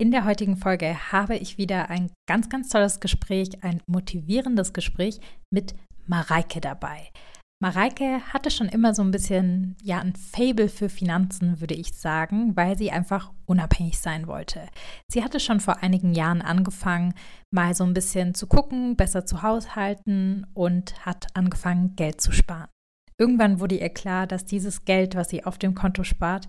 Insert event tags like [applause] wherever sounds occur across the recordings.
In der heutigen Folge habe ich wieder ein ganz, ganz tolles Gespräch, ein motivierendes Gespräch mit Mareike dabei. Mareike hatte schon immer so ein bisschen, ja, ein Fable für Finanzen, würde ich sagen, weil sie einfach unabhängig sein wollte. Sie hatte schon vor einigen Jahren angefangen, mal so ein bisschen zu gucken, besser zu haushalten und hat angefangen, Geld zu sparen. Irgendwann wurde ihr klar, dass dieses Geld, was sie auf dem Konto spart,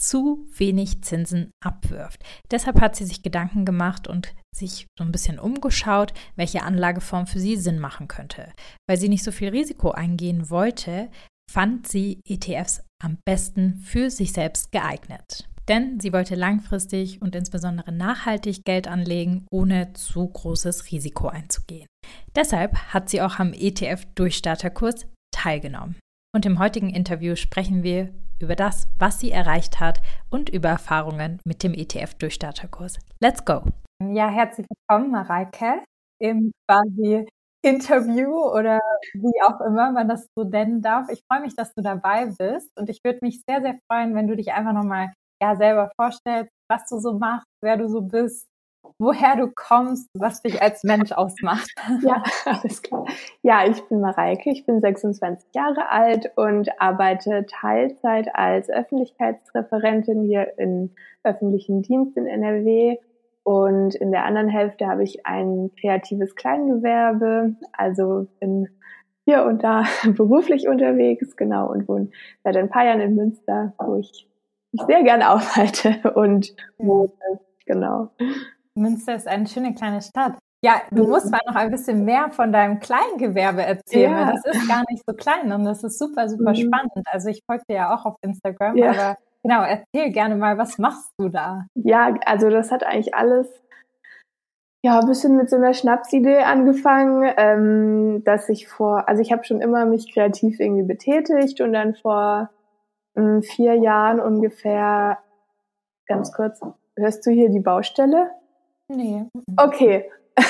zu wenig Zinsen abwirft. Deshalb hat sie sich Gedanken gemacht und sich so ein bisschen umgeschaut, welche Anlageform für sie Sinn machen könnte. Weil sie nicht so viel Risiko eingehen wollte, fand sie ETFs am besten für sich selbst geeignet. Denn sie wollte langfristig und insbesondere nachhaltig Geld anlegen, ohne zu großes Risiko einzugehen. Deshalb hat sie auch am ETF-Durchstarterkurs teilgenommen. Und im heutigen Interview sprechen wir über das, was sie erreicht hat und über Erfahrungen mit dem ETF-Durchstarterkurs. Let's go! Ja, herzlich willkommen, Mareike, im quasi Interview oder wie auch immer man das so nennen darf. Ich freue mich, dass du dabei bist und ich würde mich sehr, sehr freuen, wenn du dich einfach nochmal ja, selber vorstellst, was du so machst, wer du so bist woher du kommst, was dich als Mensch ausmacht. [laughs] Ja, alles klar. Ja, ich bin Mareike, ich bin 26 Jahre alt und arbeite Teilzeit als Öffentlichkeitsreferentin hier im öffentlichen Dienst in NRW. Und in der anderen Hälfte habe ich ein kreatives Kleingewerbe, also bin hier und da [laughs] beruflich unterwegs, genau, und wohne seit ein paar Jahren in Münster, wo ich mich sehr gerne aufhalte und wohne, genau. Münster ist eine schöne kleine Stadt. Ja, du musst mal noch ein bisschen mehr von deinem Kleingewerbe erzählen, ja. weil das ist gar nicht so klein und das ist super, super mhm. spannend. Also ich folge dir ja auch auf Instagram, ja. aber genau, erzähl gerne mal, was machst du da? Ja, also das hat eigentlich alles ja, ein bisschen mit so einer Schnapsidee angefangen, ähm, dass ich vor, also ich habe schon immer mich kreativ irgendwie betätigt und dann vor ähm, vier Jahren ungefähr, ganz kurz, hörst du hier die Baustelle? Nee. Okay. [laughs]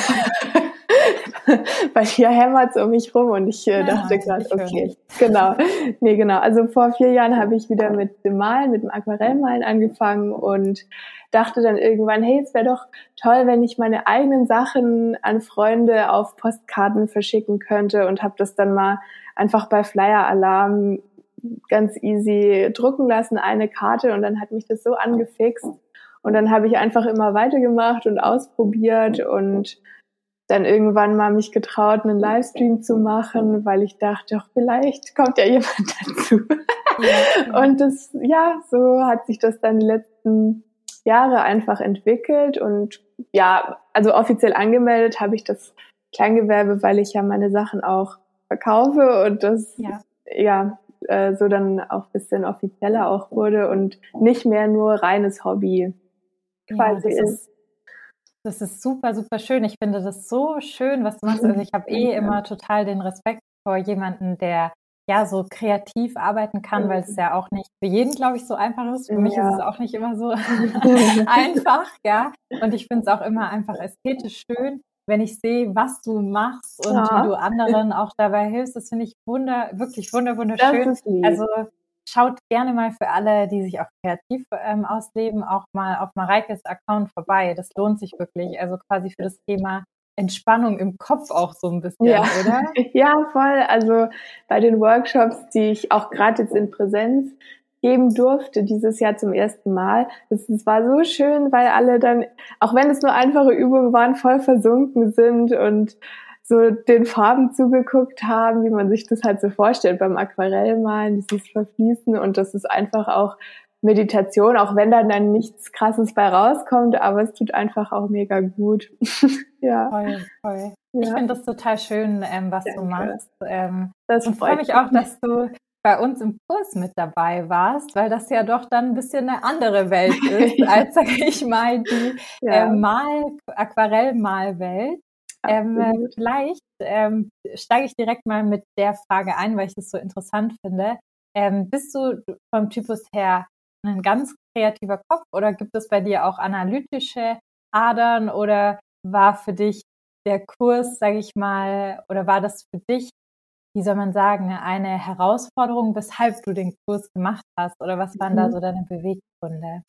Weil hier hämmert es um mich rum und ich äh, dachte gerade, okay, genau. Nee, genau. Also vor vier Jahren habe ich wieder mit dem Malen, mit dem Aquarellmalen angefangen und dachte dann irgendwann, hey, es wäre doch toll, wenn ich meine eigenen Sachen an Freunde auf Postkarten verschicken könnte und habe das dann mal einfach bei Flyer Alarm ganz easy drucken lassen, eine Karte und dann hat mich das so angefixt und dann habe ich einfach immer weitergemacht und ausprobiert und dann irgendwann mal mich getraut, einen Livestream zu machen, weil ich dachte, doch, vielleicht kommt ja jemand [laughs] dazu. Ja. Und das, ja, so hat sich das dann die letzten Jahre einfach entwickelt und ja, also offiziell angemeldet habe ich das Kleingewerbe, weil ich ja meine Sachen auch verkaufe und das ja, ja äh, so dann auch bisschen offizieller auch wurde und nicht mehr nur reines Hobby quasi ja, das ist. Das ist super, super schön. Ich finde das so schön, was du machst. Also ich habe eh immer total den Respekt vor jemanden, der ja so kreativ arbeiten kann, weil es ja auch nicht für jeden, glaube ich, so einfach ist. Für mich ja. ist es auch nicht immer so [laughs] [laughs] einfach, ja. Und ich finde es auch immer einfach ästhetisch schön, wenn ich sehe, was du machst und ja. wie du anderen auch dabei hilfst. Das finde ich wunder, wirklich wunder, wunderschön. Also schaut gerne mal für alle, die sich auch kreativ ähm, ausleben, auch mal auf Mareikes Account vorbei. Das lohnt sich wirklich. Also quasi für das Thema Entspannung im Kopf auch so ein bisschen, ja. oder? [laughs] Ja, voll. Also bei den Workshops, die ich auch gerade jetzt in Präsenz geben durfte, dieses Jahr zum ersten Mal. Das, das war so schön, weil alle dann, auch wenn es nur einfache Übungen waren, voll versunken sind und so den Farben zugeguckt haben, wie man sich das halt so vorstellt beim Aquarellmalen, dieses Verfließen und das ist einfach auch Meditation, auch wenn dann dann nichts Krasses bei rauskommt, aber es tut einfach auch mega gut. [laughs] ja. Voll, voll. Ja. Ich finde das total schön, ähm, was Danke. du machst. Ähm, das und freue mich auch, dass du bei uns im Kurs mit dabei warst, weil das ja doch dann ein bisschen eine andere Welt [laughs] ist, als, sag ich mal, die ja. äh, Mal, Aquarellmalwelt. Ähm, äh, vielleicht ähm, steige ich direkt mal mit der Frage ein, weil ich das so interessant finde. Ähm, bist du vom Typus her ein ganz kreativer Kopf oder gibt es bei dir auch analytische Adern oder war für dich der Kurs, sage ich mal, oder war das für dich, wie soll man sagen, eine Herausforderung, weshalb du den Kurs gemacht hast oder was waren mhm. da so deine Beweggründe?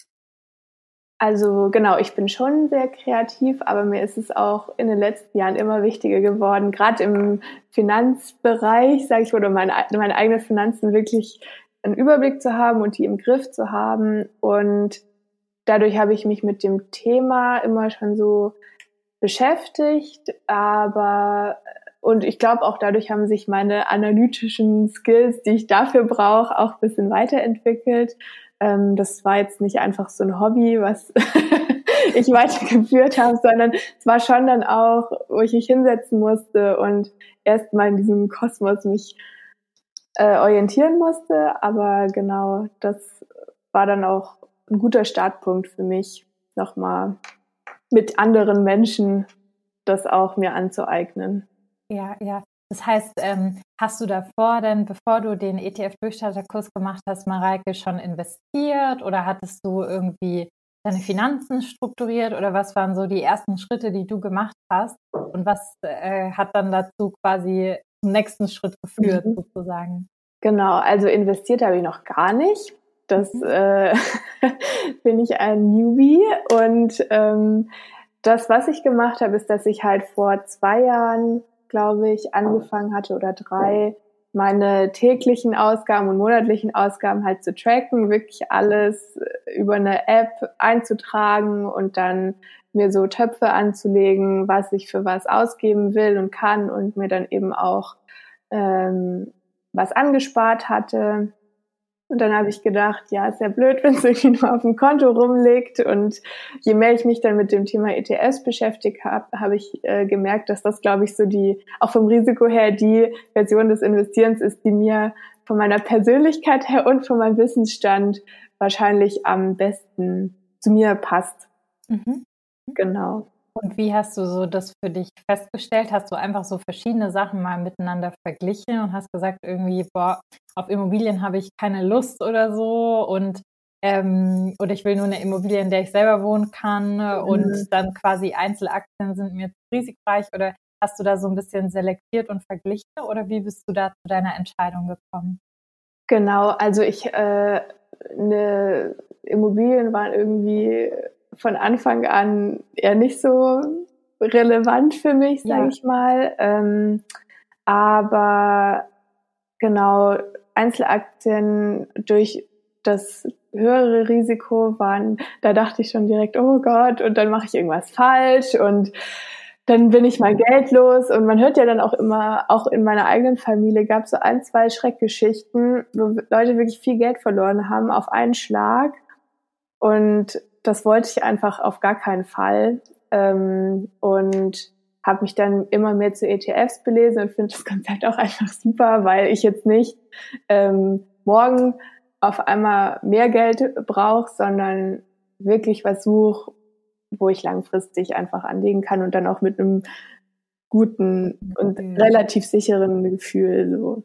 Also genau, ich bin schon sehr kreativ, aber mir ist es auch in den letzten Jahren immer wichtiger geworden, gerade im Finanzbereich, sage ich, oder meine, meine eigenen Finanzen wirklich einen Überblick zu haben und die im Griff zu haben. Und dadurch habe ich mich mit dem Thema immer schon so beschäftigt, aber und ich glaube auch dadurch haben sich meine analytischen Skills, die ich dafür brauche, auch ein bisschen weiterentwickelt. Ähm, das war jetzt nicht einfach so ein Hobby, was [laughs] ich weitergeführt habe, sondern es war schon dann auch, wo ich mich hinsetzen musste und erstmal in diesem Kosmos mich äh, orientieren musste. Aber genau, das war dann auch ein guter Startpunkt für mich, nochmal mit anderen Menschen das auch mir anzueignen. Ja, ja. Das heißt, ähm, hast du davor denn, bevor du den ETF-Durchstarterkurs gemacht hast, Mareike, schon investiert oder hattest du irgendwie deine Finanzen strukturiert oder was waren so die ersten Schritte, die du gemacht hast und was äh, hat dann dazu quasi zum nächsten Schritt geführt mhm. sozusagen? Genau, also investiert habe ich noch gar nicht. Das mhm. äh, [laughs] bin ich ein Newbie und ähm, das, was ich gemacht habe, ist, dass ich halt vor zwei Jahren glaube ich, angefangen hatte oder drei, meine täglichen Ausgaben und monatlichen Ausgaben halt zu tracken, wirklich alles äh, über eine App einzutragen und dann mir so Töpfe anzulegen, was ich für was ausgeben will und kann und mir dann eben auch ähm, was angespart hatte. Und dann habe ich gedacht, ja, ist ja blöd, [laughs] wenn es irgendwie nur auf dem Konto rumliegt. Und je mehr ich mich dann mit dem Thema ETS beschäftigt habe, habe ich äh, gemerkt, dass das, glaube ich, so die, auch vom Risiko her, die Version des Investierens ist, die mir von meiner Persönlichkeit her und von meinem Wissensstand wahrscheinlich am besten zu mir passt. Mhm. Genau. Und wie hast du so das für dich festgestellt? Hast du einfach so verschiedene Sachen mal miteinander verglichen und hast gesagt, irgendwie, boah, auf Immobilien habe ich keine Lust oder so und ähm, oder ich will nur eine Immobilie, in der ich selber wohnen kann mhm. und dann quasi Einzelaktien sind mir risikoreich oder hast du da so ein bisschen selektiert und verglichen oder wie bist du da zu deiner Entscheidung gekommen? Genau, also ich äh, eine Immobilien waren irgendwie von Anfang an eher nicht so relevant für mich, sage ja. ich mal. Ähm, aber genau, Einzelaktien durch das höhere Risiko waren, da dachte ich schon direkt, oh Gott, und dann mache ich irgendwas falsch und dann bin ich mal geldlos und man hört ja dann auch immer, auch in meiner eigenen Familie gab es so ein, zwei Schreckgeschichten, wo Leute wirklich viel Geld verloren haben auf einen Schlag und das wollte ich einfach auf gar keinen Fall. Ähm, und habe mich dann immer mehr zu ETFs belesen und finde das Konzept auch einfach super, weil ich jetzt nicht ähm, morgen auf einmal mehr Geld brauche, sondern wirklich was suche, wo ich langfristig einfach anlegen kann und dann auch mit einem guten und relativ sicheren Gefühl so.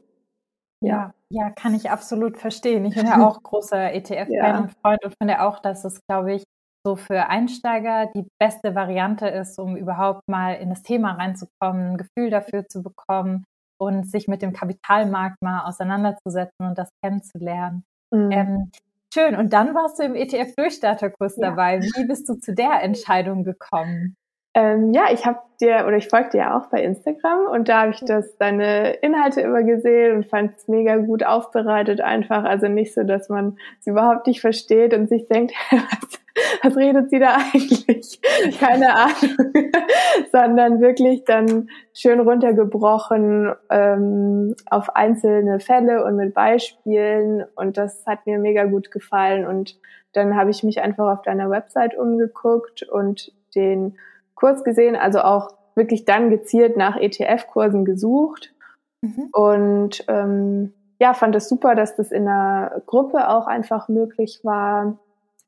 Ja, ja, kann ich absolut verstehen. Ich bin ja [laughs] auch großer ETF-Fan ja. und Freund und finde auch, dass es, glaube ich, so für Einsteiger die beste Variante ist, um überhaupt mal in das Thema reinzukommen, ein Gefühl dafür zu bekommen und sich mit dem Kapitalmarkt mal auseinanderzusetzen und das kennenzulernen. Mhm. Ähm, schön. Und dann warst du im ETF-Durchstarterkurs ja. dabei. Wie bist du zu der Entscheidung gekommen? Ähm, ja, ich habe dir oder ich folge dir ja auch bei Instagram und da habe ich das deine Inhalte immer gesehen und fand es mega gut aufbereitet einfach. Also nicht so, dass man es überhaupt nicht versteht und sich denkt, [laughs] was, was redet sie da eigentlich? [laughs] Keine Ahnung. [laughs] Sondern wirklich dann schön runtergebrochen ähm, auf einzelne Fälle und mit Beispielen und das hat mir mega gut gefallen und dann habe ich mich einfach auf deiner Website umgeguckt und den Kurs gesehen, also auch wirklich dann gezielt nach ETF-Kursen gesucht mhm. und ähm, ja, fand es super, dass das in einer Gruppe auch einfach möglich war,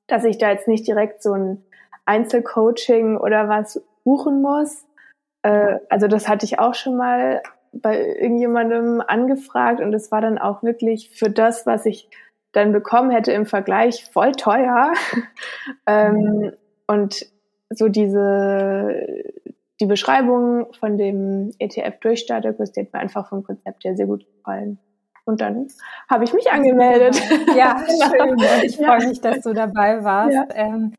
dass ich da jetzt nicht direkt so ein Einzelcoaching oder was buchen muss, Äh, also das hatte ich auch schon mal bei irgendjemandem angefragt und es war dann auch wirklich für das, was ich dann bekommen hätte im Vergleich voll teuer. [laughs] ähm, und so diese, die Beschreibung von dem ETF-Durchstarterkurs, die hat mir einfach vom Konzept her sehr gut gefallen. Und dann habe ich mich angemeldet. Ja, [laughs] schön. Und ich freue mich, dass du dabei warst. Ja. Ähm,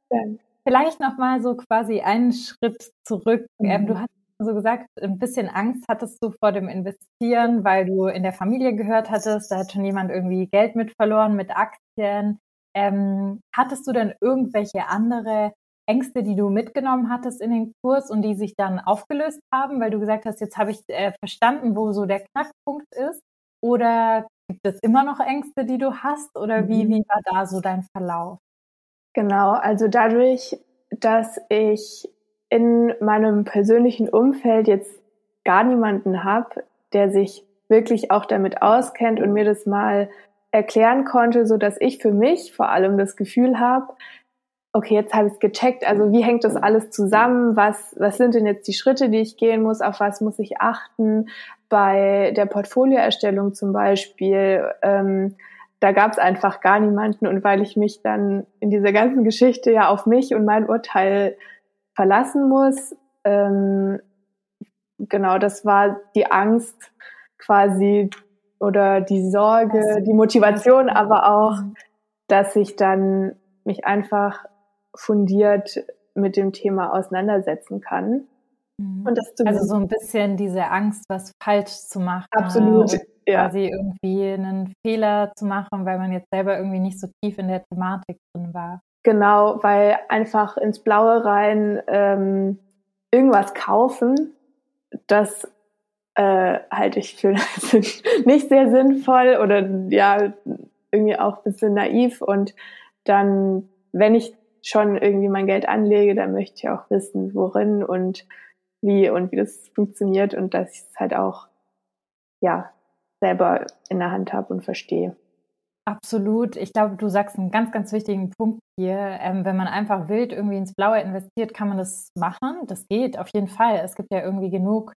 vielleicht noch mal so quasi einen Schritt zurück. Mhm. Ähm, du hast so gesagt, ein bisschen Angst hattest du vor dem Investieren, weil du in der Familie gehört hattest, da hat schon jemand irgendwie Geld mit verloren mit Aktien. Ähm, hattest du denn irgendwelche andere Ängste, die du mitgenommen hattest in den Kurs und die sich dann aufgelöst haben, weil du gesagt hast, jetzt habe ich äh, verstanden, wo so der Knackpunkt ist? Oder gibt es immer noch Ängste, die du hast? Oder wie, mhm. wie war da so dein Verlauf? Genau, also dadurch, dass ich in meinem persönlichen Umfeld jetzt gar niemanden habe, der sich wirklich auch damit auskennt und mir das mal erklären konnte, so dass ich für mich vor allem das Gefühl habe, okay, jetzt habe ich es gecheckt, also wie hängt das alles zusammen? Was, was sind denn jetzt die Schritte, die ich gehen muss? Auf was muss ich achten? Bei der Portfolioerstellung zum Beispiel, ähm, da gab es einfach gar niemanden und weil ich mich dann in dieser ganzen Geschichte ja auf mich und mein Urteil verlassen muss, ähm, genau, das war die Angst quasi oder die Sorge, die Motivation, aber auch, dass ich dann mich einfach fundiert mit dem Thema auseinandersetzen kann. Mhm. Und das also so ein bisschen diese Angst, was falsch zu machen. Absolut. Ja. Quasi irgendwie einen Fehler zu machen, weil man jetzt selber irgendwie nicht so tief in der Thematik drin war. Genau, weil einfach ins Blaue rein ähm, irgendwas kaufen, das äh, halte ich für [laughs] nicht sehr sinnvoll oder ja, irgendwie auch ein bisschen naiv. Und dann, wenn ich schon irgendwie mein Geld anlege, dann möchte ich auch wissen, worin und wie und wie das funktioniert und dass ich es halt auch ja selber in der Hand habe und verstehe. Absolut. Ich glaube, du sagst einen ganz, ganz wichtigen Punkt hier. Ähm, wenn man einfach wild irgendwie ins Blaue investiert, kann man das machen. Das geht auf jeden Fall. Es gibt ja irgendwie genug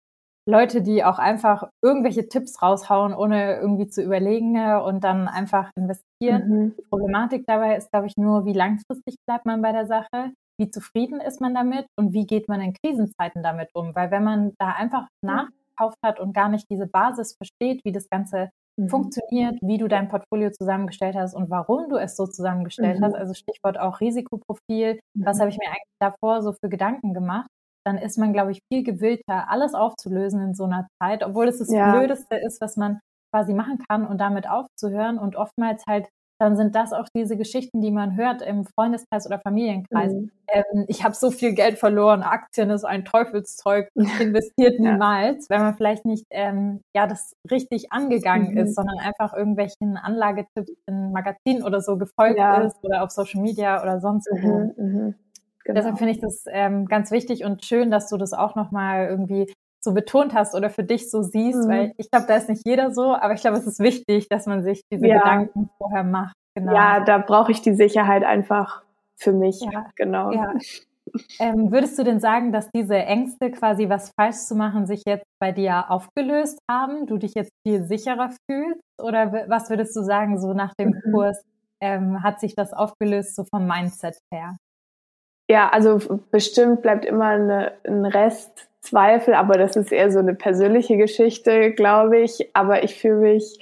Leute, die auch einfach irgendwelche Tipps raushauen, ohne irgendwie zu überlegen ne, und dann einfach investieren. Mhm. Die Problematik dabei ist, glaube ich, nur, wie langfristig bleibt man bei der Sache, wie zufrieden ist man damit und wie geht man in Krisenzeiten damit um. Weil wenn man da einfach nachgekauft hat und gar nicht diese Basis versteht, wie das Ganze mhm. funktioniert, wie du dein Portfolio zusammengestellt hast und warum du es so zusammengestellt mhm. hast, also Stichwort auch Risikoprofil, was mhm. habe ich mir eigentlich davor so für Gedanken gemacht, dann ist man, glaube ich, viel gewillter, alles aufzulösen in so einer Zeit, obwohl es das ja. Blödeste ist, was man quasi machen kann und damit aufzuhören. Und oftmals halt, dann sind das auch diese Geschichten, die man hört im Freundeskreis oder Familienkreis. Mhm. Ähm, ich habe so viel Geld verloren, Aktien ist ein Teufelszeug, [laughs] investiert ja. niemals, wenn man vielleicht nicht ähm, ja das richtig angegangen mhm. ist, sondern einfach irgendwelchen Anlagetipps in Magazinen oder so gefolgt ja. ist oder auf Social Media oder sonst wo. Mhm. Genau. Deshalb finde ich das ähm, ganz wichtig und schön, dass du das auch nochmal irgendwie so betont hast oder für dich so siehst, mhm. weil ich glaube, da ist nicht jeder so, aber ich glaube, es ist wichtig, dass man sich diese ja. Gedanken vorher macht. Genau. Ja, da brauche ich die Sicherheit einfach für mich. Ja. Genau. Ja. Ähm, würdest du denn sagen, dass diese Ängste, quasi was falsch zu machen, sich jetzt bei dir aufgelöst haben? Du dich jetzt viel sicherer fühlst? Oder was würdest du sagen, so nach dem mhm. Kurs ähm, hat sich das aufgelöst, so vom Mindset her? Ja, also bestimmt bleibt immer eine, ein Rest Zweifel, aber das ist eher so eine persönliche Geschichte, glaube ich. Aber ich fühle mich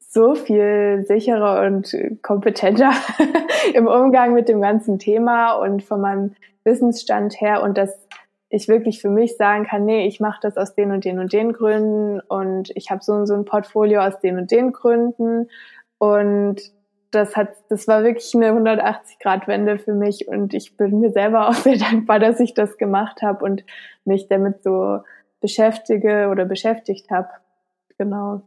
so viel sicherer und kompetenter [laughs] im Umgang mit dem ganzen Thema und von meinem Wissensstand her und dass ich wirklich für mich sagen kann, nee, ich mache das aus den und den und den Gründen und ich habe so und so ein Portfolio aus den und den Gründen und das hat, das war wirklich eine 180-Grad-Wende für mich und ich bin mir selber [laughs] auch sehr dankbar, dass ich das gemacht habe und mich damit so beschäftige oder beschäftigt habe. Genau.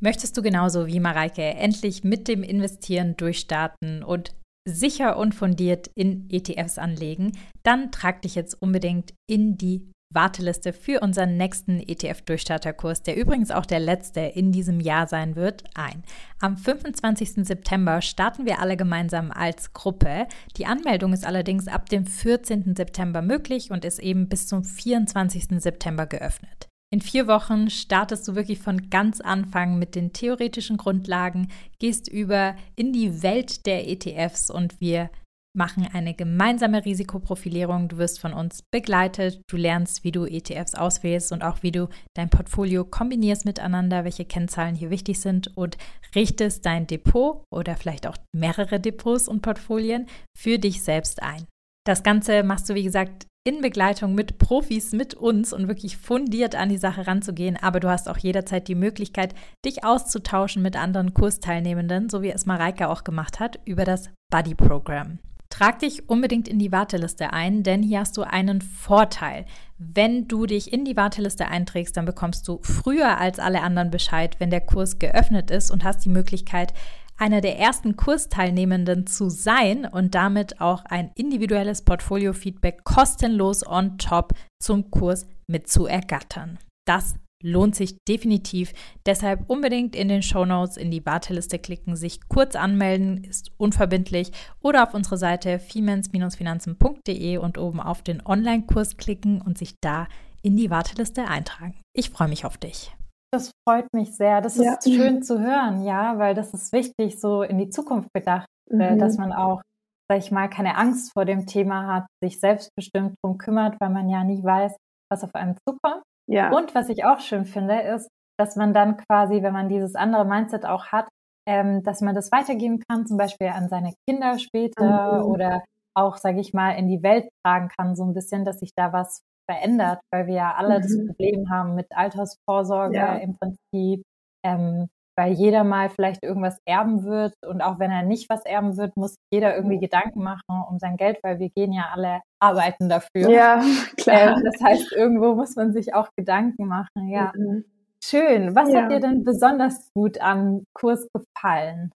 Möchtest du genauso wie Mareike endlich mit dem Investieren durchstarten und sicher und fundiert in ETFs anlegen, dann trag dich jetzt unbedingt in die Warteliste für unseren nächsten ETF-Durchstarterkurs, der übrigens auch der letzte in diesem Jahr sein wird, ein. Am 25. September starten wir alle gemeinsam als Gruppe. Die Anmeldung ist allerdings ab dem 14. September möglich und ist eben bis zum 24. September geöffnet. In vier Wochen startest du wirklich von ganz Anfang mit den theoretischen Grundlagen, gehst über in die Welt der ETFs und wir machen eine gemeinsame Risikoprofilierung. Du wirst von uns begleitet. Du lernst, wie du ETFs auswählst und auch wie du dein Portfolio kombinierst miteinander, welche Kennzahlen hier wichtig sind und richtest dein Depot oder vielleicht auch mehrere Depots und Portfolien für dich selbst ein. Das Ganze machst du, wie gesagt, in Begleitung mit Profis, mit uns und wirklich fundiert an die Sache ranzugehen. Aber du hast auch jederzeit die Möglichkeit, dich auszutauschen mit anderen Kursteilnehmenden, so wie es Mareike auch gemacht hat, über das Buddy Program. Trag dich unbedingt in die Warteliste ein, denn hier hast du einen Vorteil. Wenn du dich in die Warteliste einträgst, dann bekommst du früher als alle anderen Bescheid, wenn der Kurs geöffnet ist und hast die Möglichkeit, einer der ersten Kursteilnehmenden zu sein und damit auch ein individuelles Portfolio-Feedback kostenlos on top zum Kurs mit zu ergattern. Das lohnt sich definitiv. Deshalb unbedingt in den Show Notes in die Warteliste klicken, sich kurz anmelden, ist unverbindlich oder auf unsere Seite femens-finanzen.de und oben auf den Online-Kurs klicken und sich da in die Warteliste eintragen. Ich freue mich auf dich. Das freut mich sehr. Das ist ja. [clears throat] schön zu hören, ja, weil das ist wichtig, so in die Zukunft gedacht, äh, mhm. dass man auch, sag ich mal, keine Angst vor dem Thema hat, sich selbstbestimmt drum kümmert, weil man ja nie weiß, was auf einem zukommt. Ja. Und was ich auch schön finde, ist, dass man dann quasi, wenn man dieses andere Mindset auch hat, ähm, dass man das weitergeben kann, zum Beispiel an seine Kinder später mhm. oder auch, sage ich mal, in die Welt tragen kann, so ein bisschen, dass sich da was verändert, weil wir ja alle mhm. das Problem haben mit Altersvorsorge ja. im Prinzip, ähm, weil jeder mal vielleicht irgendwas erben wird und auch wenn er nicht was erben wird, muss jeder irgendwie Gedanken machen um sein Geld, weil wir gehen ja alle arbeiten dafür. Ja, [laughs] klar. Ähm, das heißt, irgendwo muss man sich auch Gedanken machen, ja. Mhm. Schön. Was ja. hat dir denn besonders gut am Kurs gefallen?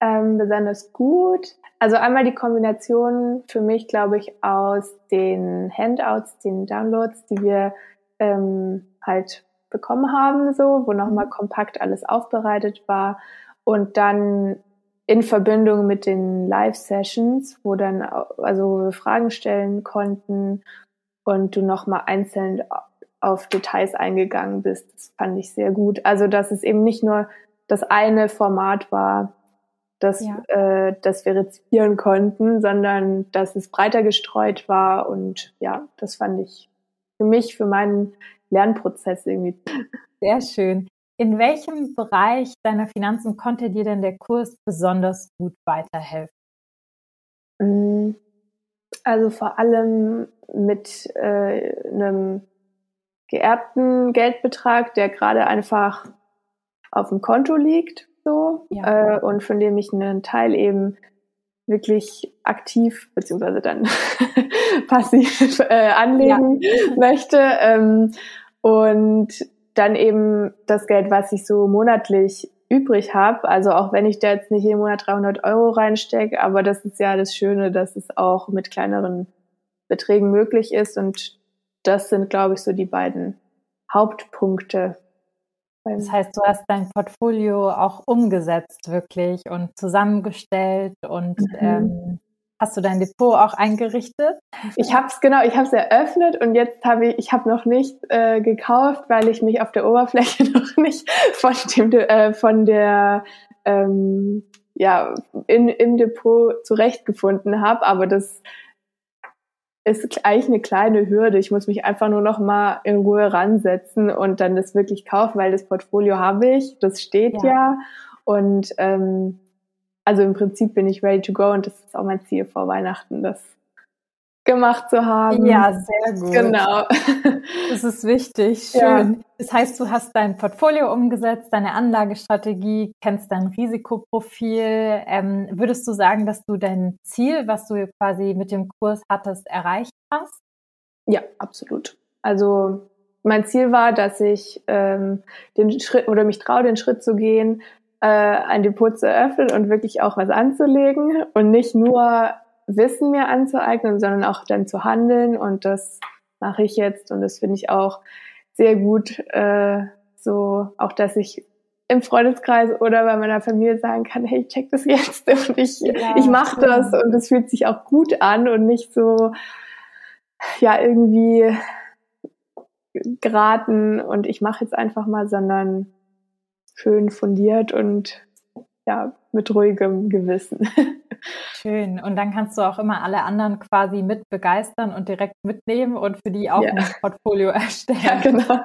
Ähm, besonders gut. Also einmal die Kombination für mich, glaube ich, aus den Handouts, den Downloads, die wir ähm, halt bekommen haben, so, wo nochmal mhm. kompakt alles aufbereitet war. Und dann in Verbindung mit den Live-Sessions, wo dann also wir Fragen stellen konnten und du nochmal einzeln auf Details eingegangen bist. Das fand ich sehr gut. Also dass es eben nicht nur das eine Format war, das, ja. äh, das wir rezipieren konnten, sondern dass es breiter gestreut war und ja, das fand ich für mich, für meinen Lernprozess irgendwie. Sehr schön. In welchem Bereich deiner Finanzen konnte dir denn der Kurs besonders gut weiterhelfen? Mm, also vor allem mit äh, einem geerbten Geldbetrag, der gerade einfach auf dem Konto liegt, so ja. äh, und von dem ich einen Teil eben wirklich aktiv beziehungsweise dann [laughs] passiv äh, anlegen ja. möchte. Ähm, und dann eben das Geld, was ich so monatlich übrig habe. Also auch wenn ich da jetzt nicht jeden Monat 300 Euro reinstecke, aber das ist ja das Schöne, dass es auch mit kleineren Beträgen möglich ist. Und das sind, glaube ich, so die beiden Hauptpunkte. Das heißt, du hast dein Portfolio auch umgesetzt wirklich und zusammengestellt und mhm. ähm, Hast du dein Depot auch eingerichtet? Ich habe es genau, ich habe es eröffnet und jetzt habe ich, ich habe noch nicht äh, gekauft, weil ich mich auf der Oberfläche [laughs] noch nicht von dem äh, von der ähm, ja in, im Depot zurechtgefunden habe. Aber das ist eigentlich eine kleine Hürde. Ich muss mich einfach nur noch mal in Ruhe ransetzen und dann das wirklich kaufen, weil das Portfolio habe ich, das steht ja, ja. und ähm, also im Prinzip bin ich ready to go und das ist auch mein Ziel vor Weihnachten, das gemacht zu haben. Ja, sehr gut. Genau. Das ist wichtig. Schön. Ja. Das heißt, du hast dein Portfolio umgesetzt, deine Anlagestrategie, kennst dein Risikoprofil. Ähm, würdest du sagen, dass du dein Ziel, was du quasi mit dem Kurs hattest, erreicht hast? Ja, absolut. Also mein Ziel war, dass ich ähm, den Schritt oder mich traue, den Schritt zu gehen, äh, ein Depot zu eröffnen und wirklich auch was anzulegen und nicht nur Wissen mir anzueignen, sondern auch dann zu handeln. Und das mache ich jetzt. Und das finde ich auch sehr gut, äh, so auch, dass ich im Freundeskreis oder bei meiner Familie sagen kann, hey, check das jetzt. [laughs] Und ich, ja, ich mache das. Und es fühlt sich auch gut an und nicht so, ja, irgendwie geraten und ich mache jetzt einfach mal, sondern schön fundiert und ja, mit ruhigem Gewissen. [laughs] Schön. Und dann kannst du auch immer alle anderen quasi mit begeistern und direkt mitnehmen und für die auch ja. ein Portfolio [laughs] erstellen. Ja, genau. [laughs]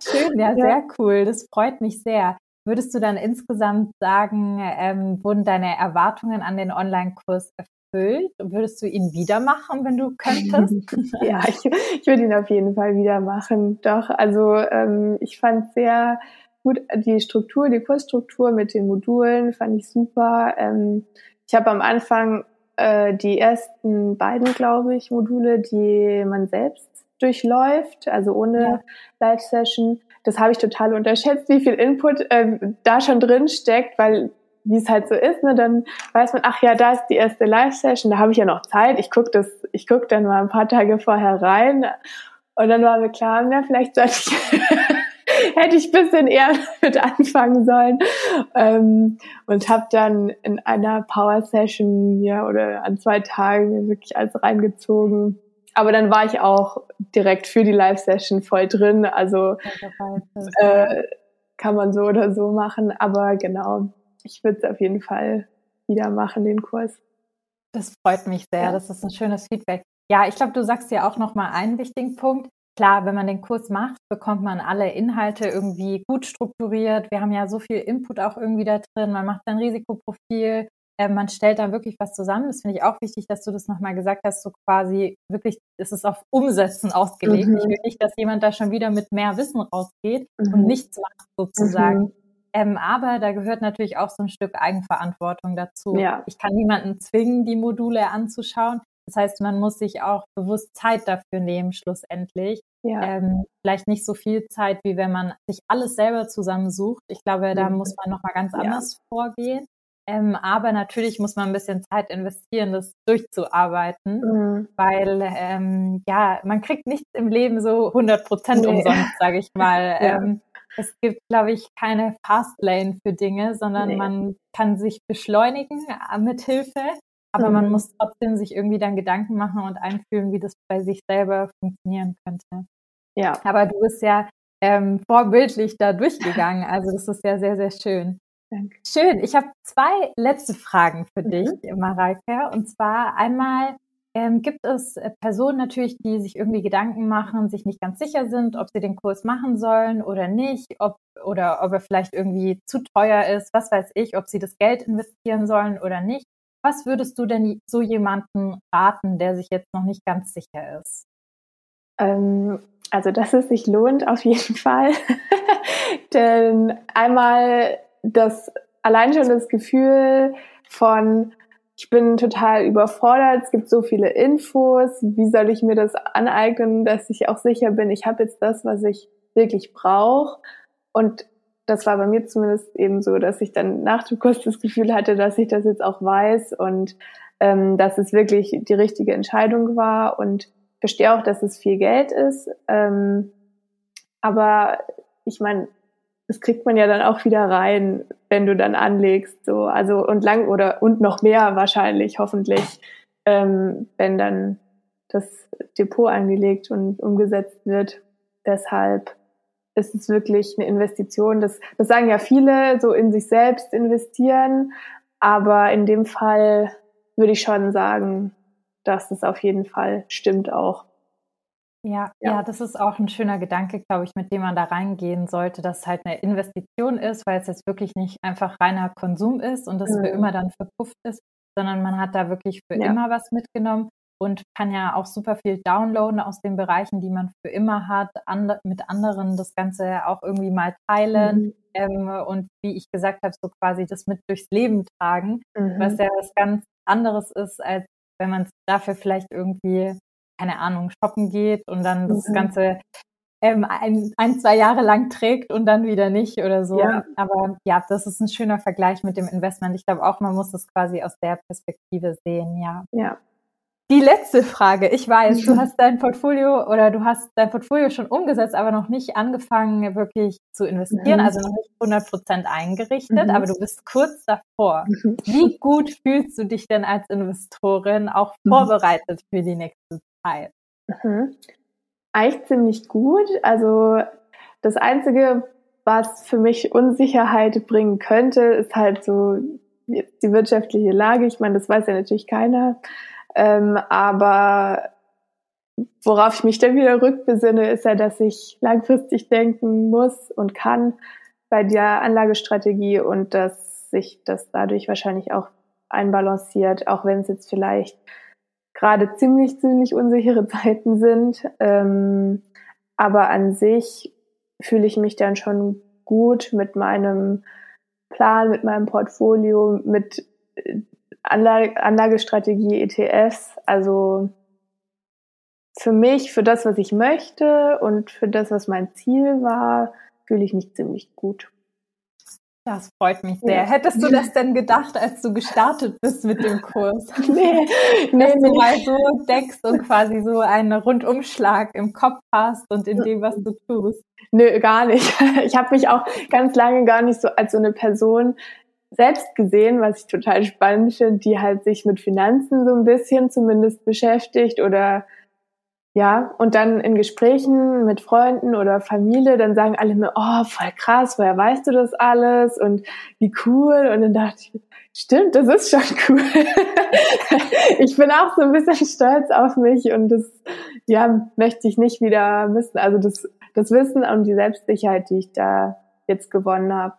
Schön, ja, ja, sehr cool. Das freut mich sehr. Würdest du dann insgesamt sagen, ähm, wurden deine Erwartungen an den Online-Kurs erfüllt? Würdest du ihn wieder machen, wenn du könntest? ja, ich, ich würde ihn auf jeden Fall wieder machen. Doch, also ähm, ich fand sehr gut, die Struktur, die Kursstruktur mit den Modulen fand ich super. Ähm, ich habe am Anfang äh, die ersten beiden, glaube ich, Module, die man selbst durchläuft, also ohne ja. Live-Session. Das habe ich total unterschätzt, wie viel Input äh, da schon drin steckt, weil wie es halt so ist, ne, dann weiß man, ach ja, da ist die erste Live-Session, da habe ich ja noch Zeit. Ich gucke das, ich gucke dann mal ein paar Tage vorher rein und dann war mir klar, ja, vielleicht sollte ich hätte ich bisschen eher [laughs] mit anfangen sollen. Ähm, und habe dann in einer Power Session mir oder an zwei Tagen wirklich alles reingezogen. Aber dann war ich auch direkt für die Live-Session voll drin. Also äh, kann man so oder so machen. Aber genau, ich würde es auf jeden Fall wieder machen, den Kurs. Das freut mich sehr. Ja. Das ist ein schönes Feedback. Ja, ich glaube, du sagst ja auch noch mal einen wichtigen Punkt. Klar, wenn man den Kurs macht, bekommt man alle Inhalte irgendwie gut strukturiert. Wir haben ja so viel Input auch irgendwie da drin. Man macht sein Risikoprofil, äh, man stellt da wirklich was zusammen. Das finde ich auch wichtig, dass du das nochmal gesagt hast, so quasi wirklich, es ist auf Umsetzen ausgelegt. Mhm. Ich will nicht, dass jemand da schon wieder mit mehr Wissen rausgeht mhm. und nichts macht sozusagen. Mhm. Ähm, aber da gehört natürlich auch so ein Stück Eigenverantwortung dazu. Ja. Ich kann niemanden zwingen, die Module anzuschauen. Das heißt, man muss sich auch bewusst Zeit dafür nehmen, schlussendlich. Ja. Ähm, vielleicht nicht so viel Zeit, wie wenn man sich alles selber zusammensucht. Ich glaube, da mhm. muss man nochmal ganz anders ja. vorgehen. Ähm, aber natürlich muss man ein bisschen Zeit investieren, das durchzuarbeiten, mhm. weil ähm, ja, man kriegt nichts im Leben so 100 Prozent nee. umsonst, sage ich mal. [laughs] ja. ähm, es gibt, glaube ich, keine Fastlane für Dinge, sondern nee. man kann sich beschleunigen äh, mit Hilfe aber mhm. man muss trotzdem sich irgendwie dann Gedanken machen und einfühlen, wie das bei sich selber funktionieren könnte. Ja. Aber du bist ja ähm, vorbildlich da durchgegangen. Also das ist ja sehr, sehr schön. Danke. Schön. Ich habe zwei letzte Fragen für dich, mhm. Mareike. Und zwar einmal, ähm, gibt es äh, Personen natürlich, die sich irgendwie Gedanken machen, sich nicht ganz sicher sind, ob sie den Kurs machen sollen oder nicht, ob oder ob er vielleicht irgendwie zu teuer ist, was weiß ich, ob sie das Geld investieren sollen oder nicht. Was würdest du denn so jemanden raten, der sich jetzt noch nicht ganz sicher ist? Ähm, also, dass es sich lohnt, auf jeden [laughs] Fall. denn einmal das allein schon das Gefühl von, ich bin total überfordert, es gibt so viele Infos, wie soll ich mir das aneignen, dass ich auch sicher bin, ich habe jetzt das, was ich wirklich brauche. Und das war bei mir zumindest eben so, dass ich dann nach dem Kurs das Gefühl hatte, dass ich das jetzt auch weiß und ähm, dass es wirklich die richtige Entscheidung war und verstehe auch, dass es viel Geld ist. Ähm, aber ich meine, das kriegt man ja dann auch wieder rein, wenn du dann anlegst, so also und lang oder und noch mehr wahrscheinlich, hoffentlich, ähm, wenn dann das Depot angelegt und umgesetzt wird. Deshalb ist es wirklich eine Investition. Das, das sagen ja viele, so in sich selbst investieren. Aber in dem Fall würde ich schon sagen, dass es auf jeden Fall stimmt auch. Ja, ja, ja, das ist auch ein schöner Gedanke, glaube ich, mit dem man da reingehen sollte, dass es halt eine Investition ist, weil es jetzt wirklich nicht einfach reiner Konsum ist und das mhm. für immer dann verpufft ist, sondern man hat da wirklich für ja. immer was mitgenommen und kann ja auch super viel downloaden aus den Bereichen, die man für immer hat, and mit anderen das Ganze auch irgendwie mal teilen mhm. ähm, und wie ich gesagt habe, so quasi das mit durchs Leben tragen, mhm. was ja was ganz anderes ist, als wenn man dafür vielleicht irgendwie, keine Ahnung, shoppen geht und dann das mhm. Ganze ähm, ein, ein, zwei Jahre lang trägt und dann wieder nicht oder so. Ja. Aber ja, das ist ein schöner Vergleich mit dem Investment. Ich glaube auch, man muss das quasi aus der Perspektive sehen, ja. Ja, die letzte Frage. Ich weiß, du hast dein Portfolio oder du hast dein Portfolio schon umgesetzt, aber noch nicht angefangen, wirklich zu investieren, mhm. also noch nicht 100 Prozent eingerichtet, mhm. aber du bist kurz davor. Mhm. Wie gut fühlst du dich denn als Investorin auch mhm. vorbereitet für die nächste Zeit? Mhm. Eigentlich ziemlich gut. Also das Einzige, was für mich Unsicherheit bringen könnte, ist halt so die wirtschaftliche Lage. Ich meine, das weiß ja natürlich keiner. Ähm, aber worauf ich mich dann wieder rückbesinne, ist ja, dass ich langfristig denken muss und kann bei der Anlagestrategie und dass sich das dadurch wahrscheinlich auch einbalanciert, auch wenn es jetzt vielleicht gerade ziemlich, ziemlich unsichere [laughs] Zeiten sind. Ähm, aber an sich fühle ich mich dann schon gut mit meinem Plan, mit meinem Portfolio, mit äh, Anlage, Anlagestrategie, ETFs. Also für mich, für das, was ich möchte und für das, was mein Ziel war, fühle ich mich ziemlich gut. Das freut mich sehr. Ja. Hättest du das denn gedacht, als du gestartet bist mit dem Kurs? [laughs] Nee, [laughs] nee, Dass du mal so deckst und quasi so einen Rundumschlag im Kopf hast und in dem, was du tust. Nö, gar nicht. [laughs] Ich habe mich auch ganz lange gar nicht so als so eine Person selbst gesehen, was ich total spannend finde, die halt sich mit Finanzen so ein bisschen zumindest beschäftigt oder ja, und dann in Gesprächen mit Freunden oder Familie, dann sagen alle mir, oh, voll krass, woher weißt du das alles und wie cool. Und dann dachte ich, stimmt, das ist schon [laughs] cool. ich bin auch so ein bisschen stolz auf mich und das, ja, möchte ich nicht wieder missen. Also das, das Wissen und die Selbstsicherheit, die ich da jetzt gewonnen habe.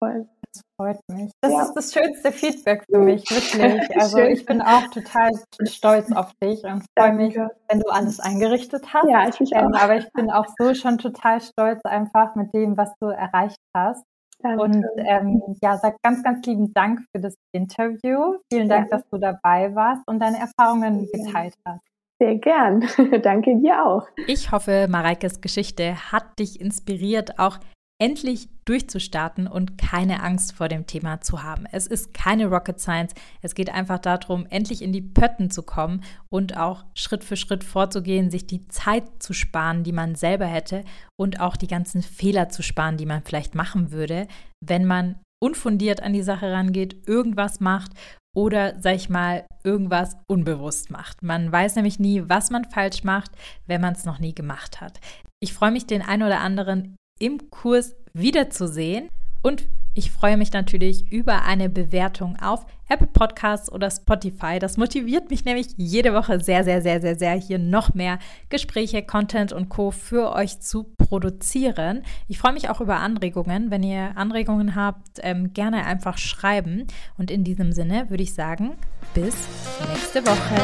Voll. Das freut mich. Das ja. ist das schönste Feedback für mich, wirklich. [laughs] Also ich bin auch total stolz auf dich und freue mich, wenn du alles eingerichtet hast. Ja, ich mich ähm, auch. aber ich bin auch so schon total stolz einfach mit dem, was du erreicht hast. Danke. Und ähm, ja, sag ganz, ganz lieben Dank für das Interview. Vielen Dank, ja. dass du dabei warst und deine Erfahrungen geteilt hast. Sehr gern. [laughs] Danke dir auch. Ich hoffe, Mareikes Geschichte hat dich inspiriert, auch endlich durchzustarten und keine Angst vor dem Thema zu haben. Es ist keine Rocket Science. Es geht einfach darum, endlich in die Pötten zu kommen und auch Schritt für Schritt vorzugehen, sich die Zeit zu sparen, die man selber hätte und auch die ganzen Fehler zu sparen, die man vielleicht machen würde, wenn man unfundiert an die Sache rangeht, irgendwas macht oder, sag ich mal, irgendwas unbewusst macht. Man weiß nämlich nie, was man falsch macht, wenn man es noch nie gemacht hat. Ich freue mich, den einen oder anderen im Kurs wiederzusehen. Und ich freue mich natürlich über eine Bewertung auf Apple Podcasts oder Spotify. Das motiviert mich nämlich jede Woche sehr, sehr, sehr, sehr, sehr, hier noch mehr Gespräche, Content und Co. für euch zu produzieren. Ich freue mich auch über Anregungen. Wenn ihr Anregungen habt, ähm, gerne einfach schreiben. Und in diesem Sinne würde ich sagen, bis nächste Woche.